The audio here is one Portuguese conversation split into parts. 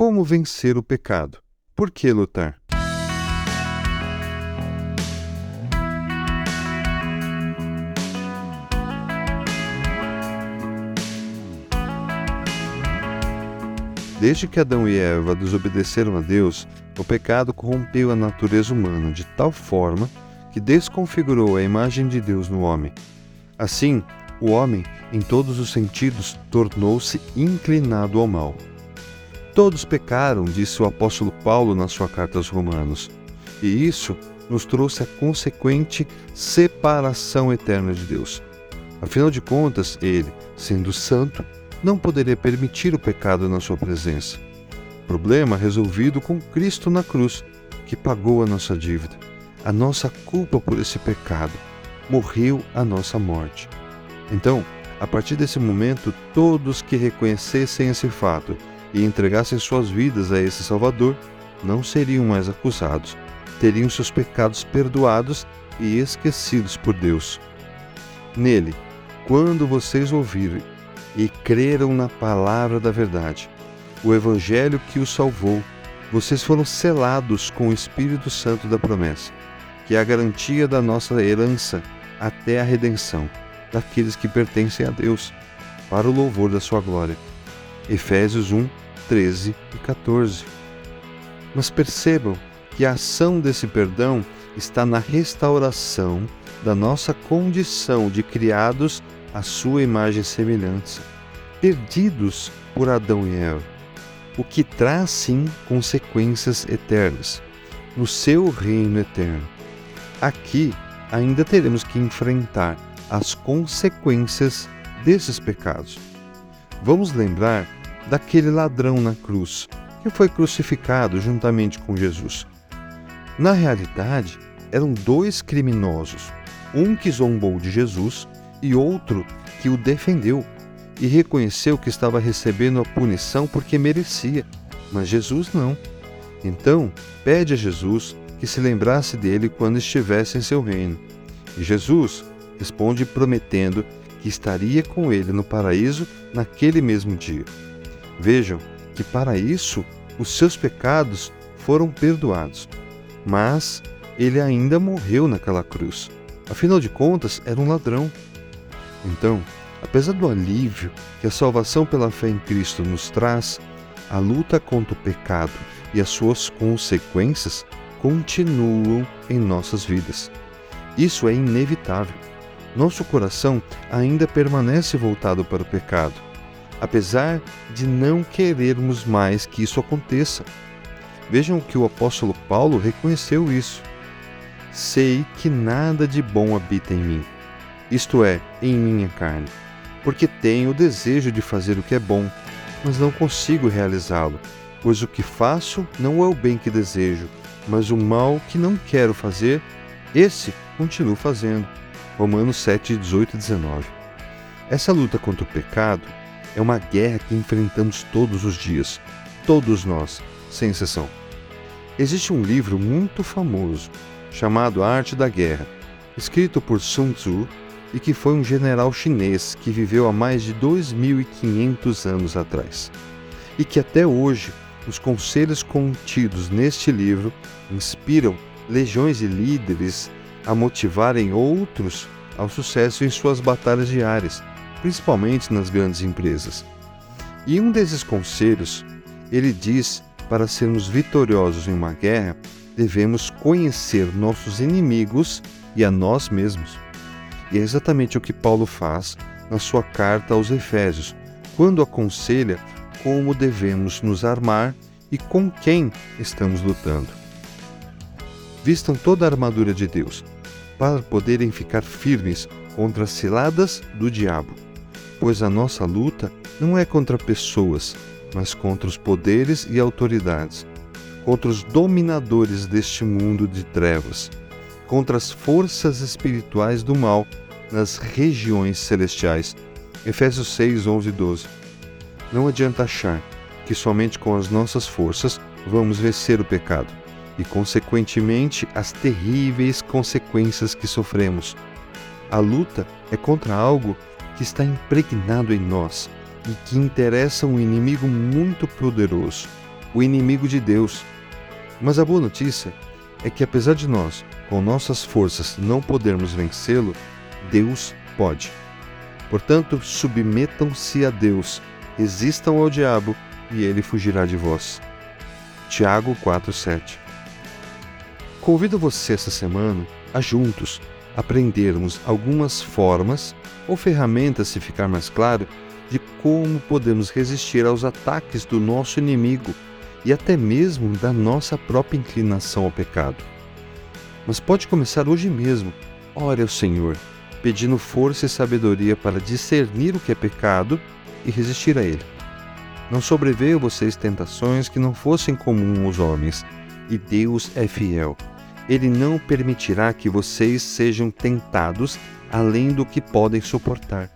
Como vencer o pecado? Por que lutar? Desde que Adão e Eva desobedeceram a Deus, o pecado corrompeu a natureza humana de tal forma que desconfigurou a imagem de Deus no homem. Assim, o homem, em todos os sentidos, tornou-se inclinado ao mal. Todos pecaram, disse o apóstolo Paulo na sua carta aos Romanos, e isso nos trouxe a consequente separação eterna de Deus. Afinal de contas, ele, sendo santo, não poderia permitir o pecado na sua presença. Problema resolvido com Cristo na cruz, que pagou a nossa dívida, a nossa culpa por esse pecado, morreu a nossa morte. Então, a partir desse momento, todos que reconhecessem esse fato e entregassem suas vidas a esse Salvador não seriam mais acusados, teriam seus pecados perdoados e esquecidos por Deus. Nele, quando vocês ouvirem e creram na palavra da verdade, o Evangelho que os salvou. Vocês foram selados com o Espírito Santo da promessa, que é a garantia da nossa herança até a redenção daqueles que pertencem a Deus, para o louvor da sua glória. Efésios 1, 13 e 14. Mas percebam que a ação desse perdão está na restauração da nossa condição de criados à sua imagem e semelhança, perdidos por Adão e Eva, o que traz sim consequências eternas no seu reino eterno. Aqui ainda teremos que enfrentar as consequências desses pecados. Vamos lembrar daquele ladrão na cruz que foi crucificado juntamente com Jesus. Na realidade, eram dois criminosos, um que zombou de Jesus e outro que o defendeu e reconheceu que estava recebendo a punição porque merecia, mas Jesus não. Então, pede a Jesus que se lembrasse dele quando estivesse em seu reino. E Jesus responde prometendo que estaria com ele no paraíso naquele mesmo dia. Vejam que para isso os seus pecados foram perdoados, mas ele ainda morreu naquela cruz. Afinal de contas, era um ladrão então, apesar do alívio que a salvação pela fé em Cristo nos traz, a luta contra o pecado e as suas consequências continuam em nossas vidas. Isso é inevitável. Nosso coração ainda permanece voltado para o pecado, apesar de não querermos mais que isso aconteça. Vejam que o apóstolo Paulo reconheceu isso. Sei que nada de bom habita em mim isto é, em minha carne, porque tenho o desejo de fazer o que é bom, mas não consigo realizá-lo, pois o que faço não é o bem que desejo, mas o mal que não quero fazer, esse continuo fazendo. Romanos 7, 18 e 19. Essa luta contra o pecado é uma guerra que enfrentamos todos os dias, todos nós, sem exceção. Existe um livro muito famoso chamado A Arte da Guerra, escrito por Sun Tzu e que foi um general chinês que viveu há mais de 2.500 anos atrás. E que até hoje os conselhos contidos neste livro inspiram legiões de líderes a motivarem outros ao sucesso em suas batalhas diárias, principalmente nas grandes empresas. E um desses conselhos, ele diz: para sermos vitoriosos em uma guerra, devemos conhecer nossos inimigos e a nós mesmos. E é exatamente o que Paulo faz na sua carta aos Efésios, quando aconselha como devemos nos armar e com quem estamos lutando. Vistam toda a armadura de Deus, para poderem ficar firmes contra as ciladas do diabo, pois a nossa luta não é contra pessoas, mas contra os poderes e autoridades, contra os dominadores deste mundo de trevas contra as forças espirituais do mal nas regiões celestiais. Efésios 6, 11 e 12. Não adianta achar que somente com as nossas forças vamos vencer o pecado e, consequentemente, as terríveis consequências que sofremos. A luta é contra algo que está impregnado em nós e que interessa um inimigo muito poderoso, o inimigo de Deus. Mas a boa notícia é que, apesar de nós, com nossas forças, não podermos vencê-lo, Deus pode. Portanto, submetam-se a Deus, resistam ao diabo e ele fugirá de vós. Tiago 4:7. Convido você essa semana a juntos aprendermos algumas formas ou ferramentas, se ficar mais claro, de como podemos resistir aos ataques do nosso inimigo e até mesmo da nossa própria inclinação ao pecado. Mas pode começar hoje mesmo. Ore ao Senhor, pedindo força e sabedoria para discernir o que é pecado e resistir a ele. Não sobreveio vocês tentações que não fossem comuns aos homens, e Deus é fiel. Ele não permitirá que vocês sejam tentados além do que podem suportar.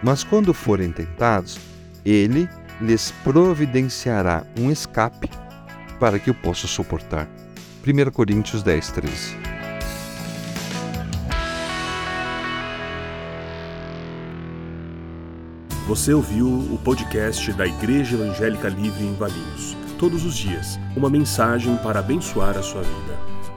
Mas quando forem tentados, ele lhes providenciará um escape para que o possam suportar. 1 Coríntios 10, 13. Você ouviu o podcast da Igreja Evangélica Livre em Valinhos. Todos os dias, uma mensagem para abençoar a sua vida.